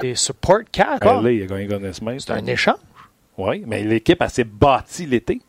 des support. Ah, là, il a gagné Conn. C'est un échange. Oui, mais l'équipe, elle s'est bâtie l'été.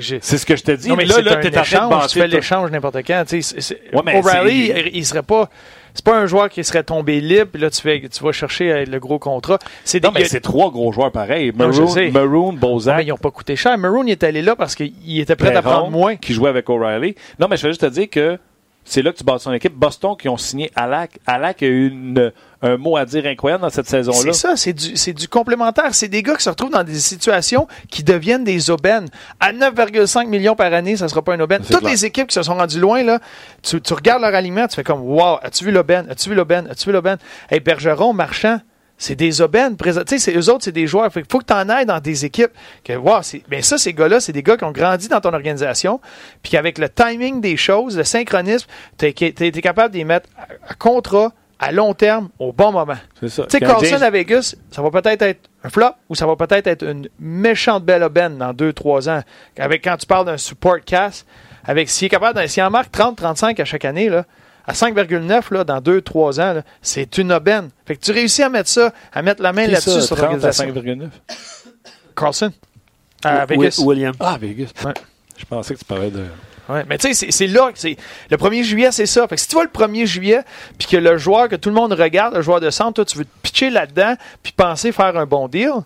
C'est ce que je te dis. Non, mais là, là, de échange, tu fais l'échange n'importe quand. tu sais, Ouais, O'Reilly, il, serait pas. C'est pas un joueur qui serait tombé libre, là, tu, fais, tu vas chercher euh, le gros contrat. C'est Non, des- mais c'est trois gros joueurs pareils. Non, Maroon, sais. Maroon Bozak, mais ils n'ont pas coûté cher. Maroon, il est allé là parce qu'il était prêt à prendre moins. qui jouait avec O'Reilly. Non, mais je veux juste te dire que c'est là que tu bats son équipe. Boston qui ont signé Alak. Alak a eu une- un mot à dire incroyable dans cette saison-là. C'est ça, c'est du, c'est du complémentaire. C'est des gars qui se retrouvent dans des situations qui deviennent des aubaines. À 9,5 millions par année, ça ne sera pas une aubaine. C'est Toutes clair. les équipes qui se sont rendues loin, là, tu, tu regardes leur aliment, tu fais comme Wow, as-tu vu l'aubaine? As-tu vu l'aubaine? As-tu vu l'aubaine? Hey, Bergeron, Marchand, c'est des aubaines. présent- Tu sais, c'est- eux autres, c'est des joueurs. Il faut que tu en ailles dans des équipes. Que, wow, c'est- ben ça, ces gars-là, c'est des gars qui ont grandi dans ton organisation. Puis qu'avec le timing des choses, le synchronisme, tu été capable de les mettre à, à contrat, à long terme, au bon moment. C'est ça. Tu sais, Carlson à Vegas, ça va peut-être être un flop ou ça va peut-être être une méchante belle aubaine dans 2-3 ans. Avec, quand tu parles d'un support cast, avec s'il est capable, s'il en marque 30-35 à chaque année, là, à 5,9 là, dans 2-3 ans, là, c'est une aubaine. Fait que tu réussis à mettre ça, à mettre la main Qui là-dessus ça, sur 30 à l'organisation. 5,9? Carlson? À Vegas. William. Ah, Vegas. Ouais. Je pensais que tu parlais de... Ouais, mais tu sais, c'est- là, que c'est le 1er juillet, c'est ça. Fait que si tu vois le 1er juillet, puis que le joueur que tout le monde regarde, le joueur de centre, toi, tu veux te pitcher là-dedans, puis penser faire un bon deal, ça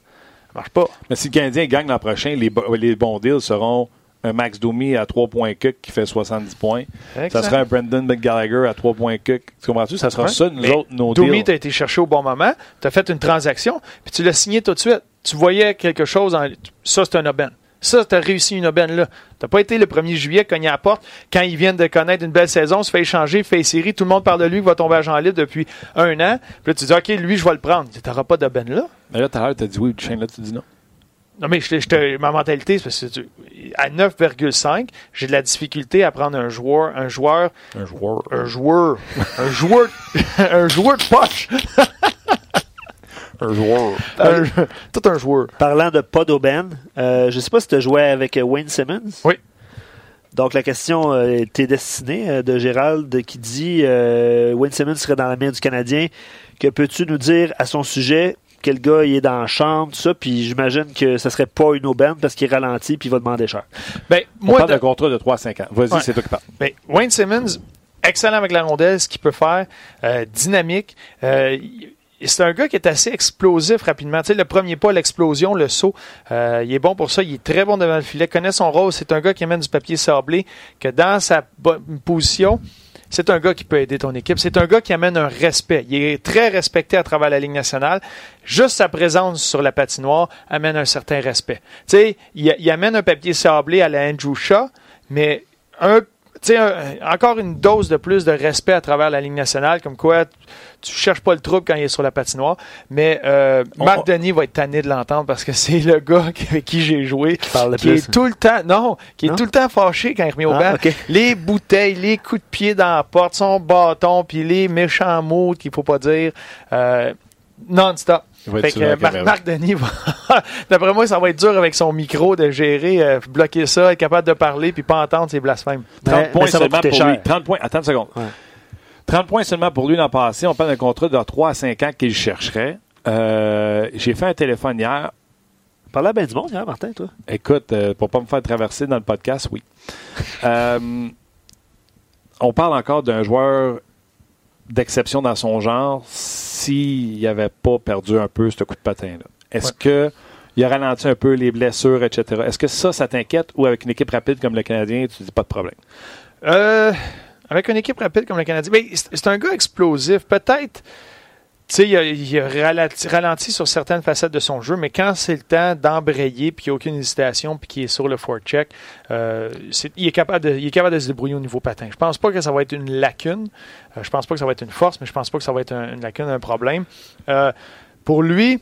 marche pas. Mais si le Canadien gagne l'an prochain, les, bo- les bons deals seront un Max Domi à 3 points cook qui fait 70 points. Ça Exact. sera un Brendan McGallagher à 3 points cook. Tu comprends-tu? Ça sera Ouais. ça, nous Mais autres, nos Domi, tu as été cherché au bon moment, tu as fait une transaction, puis tu l'as signé tout de suite. Tu voyais quelque chose, en... ça c'est un aubaine. Ça, tu as réussi une aubaine là. Tu pas été le 1er juillet cogné à la porte quand ils viennent de connaître une belle saison, se fait échanger, fait série, tout le monde parle de lui, qui va tomber agent libre depuis un an. Puis là, tu dis, OK, lui, je vais le prendre. Tu n'auras pas d'aubaine là. Mais là, tout à l'heure, tu as dit oui, Shane, là, tu dis non. Non, mais je, te- je ma mentalité, c'est parce que à 9,5, j'ai de la difficulté à prendre un joueur, un joueur, Un joueur. un joueur, un joueur, un joueur de poche. Un joueur. Un- tout un joueur. Parlant de pas d'aubaine, euh, je ne sais pas si tu as joué avec Wayne Simmons. Oui. Donc la question euh, t'est destinée euh, de Gérald qui dit euh, Wayne Simmons serait dans la main du Canadien. Que peux-tu nous dire à son sujet? Quel gars il est dans la chambre, tout ça, puis j'imagine que ce serait pas une aubaine parce qu'il ralentit puis il va demander cher. Ben, On moi, parle de- d'un contrat de 3 à 5 ans. Vas-y, Ouais. c'est toi qui parles. ben, Wayne Simmons, excellent avec la rondelle, ce qu'il peut faire, euh, dynamique. Euh, il- c'est un gars qui est assez explosif rapidement. Tu sais, le premier pas, l'explosion, le saut, euh, il est bon pour ça. Il est très bon devant le filet, connaît son rôle. C'est un gars qui amène du papier sablé, que dans sa position, c'est un gars qui peut aider ton équipe. C'est un gars qui amène un respect. Il est très respecté à travers la Ligue nationale. Juste sa présence sur la patinoire amène un certain respect. Tu sais, il, amène un papier sablé à la Andrew Shaw, mais un- encore une dose de plus de respect à travers la Ligue nationale, comme quoi tu cherches pas le trouble quand il est sur la patinoire. Mais euh, On- Marc Denis va être tanné de l'entendre parce que c'est le gars avec qui j'ai joué, parle qui plus. est tout le temps, non, qui est Non? tout le temps fâché quand il remet au Ah, banc. Les bouteilles, les coups de pied dans la porte, son bâton, puis les méchants mots qu'il faut pas dire, euh, non-stop. Il va être Fait que Marc, caméra. Marc Denis va. D'après moi, ça va être dur avec son micro de gérer, euh, bloquer ça, être capable de parler puis pas entendre ses blasphèmes. 30 Mais- points mais seulement pour cher. lui. 30 points. Attends une seconde. Ouais. 30 points seulement pour lui l'an passé. On parle d'un contrat de 3 à 5 ans qu'il chercherait. Euh, J'ai fait un téléphone hier. Parle à ben du monde hier, Martin, toi? Écoute, euh, pour pas me faire traverser dans le podcast, oui. Euh, on parle encore d'un joueur d'exception dans son genre s'il n'avait pas perdu un peu ce coup de patin-là. Est-ce que il a ralenti un peu les blessures, etc. Est-ce que ça, ça t'inquiète? Ou avec une équipe rapide comme le Canadien, tu dis pas de problème? Euh, avec une équipe rapide comme le Canadien, mais c'est un gars explosif. Peut-être, sais, il a, sur certaines facettes de son jeu, mais quand c'est le temps d'embrayer, puis qu'il n'y a aucune hésitation, puis qu'il est sur le forecheck, euh, c'est- il, est capable de, il est capable de se débrouiller au niveau patin. Je pense pas que ça va être une lacune. Euh, je pense pas que ça va être une force, mais je pense pas que ça va être un- une lacune, un problème. Euh, pour lui,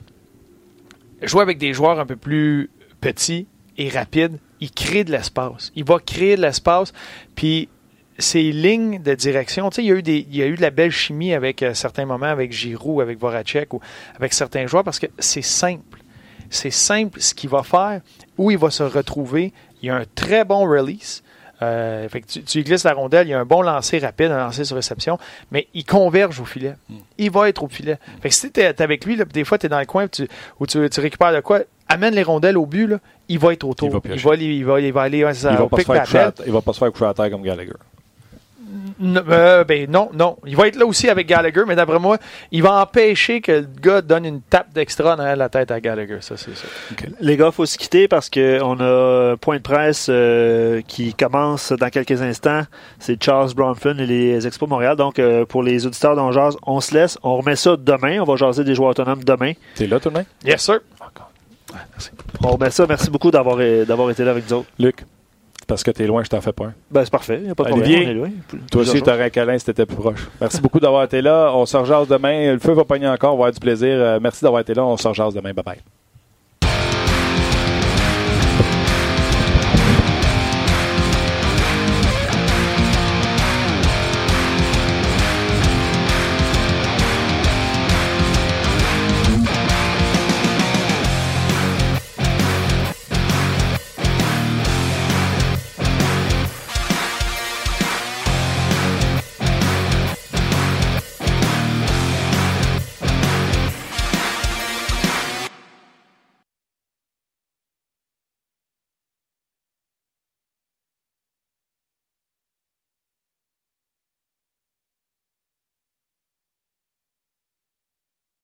jouer avec des joueurs un peu plus petits et rapides, il crée de l'espace. Il va créer de l'espace, puis ses lignes de direction, tu sais, il y a eu des, il y a eu de la belle chimie avec euh, certains moments, avec Giroud, avec Voracek ou avec certains joueurs, parce que c'est simple. C'est simple ce qu'il va faire, où il va se retrouver. Il y a un très bon release. Euh, fait que tu, glisses la rondelle, il y a un bon lancer rapide, un lancer sur réception, mais il converge au filet. Il va être au filet. Fait que si tu es, avec lui, là, des fois tu es dans le coin tu, où tu, tu récupères de quoi, amène les rondelles au but, là, il va être autour. Il va Il va, aller- il va, il va aller il, va au pas se pic faire coucher à, d'appel. il va pas se faire coucher à terre comme Gallagher. Euh, ben non, non. Il va être là aussi avec Gallagher, mais d'après moi, il va empêcher que le gars donne une tape d'extra dans la tête à Gallagher. Ça, c'est ça. Les gars, faut se quitter parce qu'on a un point de presse euh, qui commence dans quelques instants. C'est Charles Bronfman et les Expos Montréal. Donc, euh, pour les auditeurs d'On Jase, on se laisse. On remet ça demain. On va jaser des joueurs autonomes demain. T'es là tout le monde? Yes, sir. On remet ça. Merci beaucoup d'avoir d'avoir été là avec nous autres. Luc, parce que t'es loin, je t'en fais pas un. Ben, c'est parfait. Il n'y a pas de Olivier, problème. Toi aussi, jours. t'aurais un câlin si t'étais plus proche. Merci beaucoup d'avoir été là. On se rejase demain. Le feu va pogner encore. On va avoir du plaisir. Euh, merci d'avoir été là. On se rejase demain. Bye bye.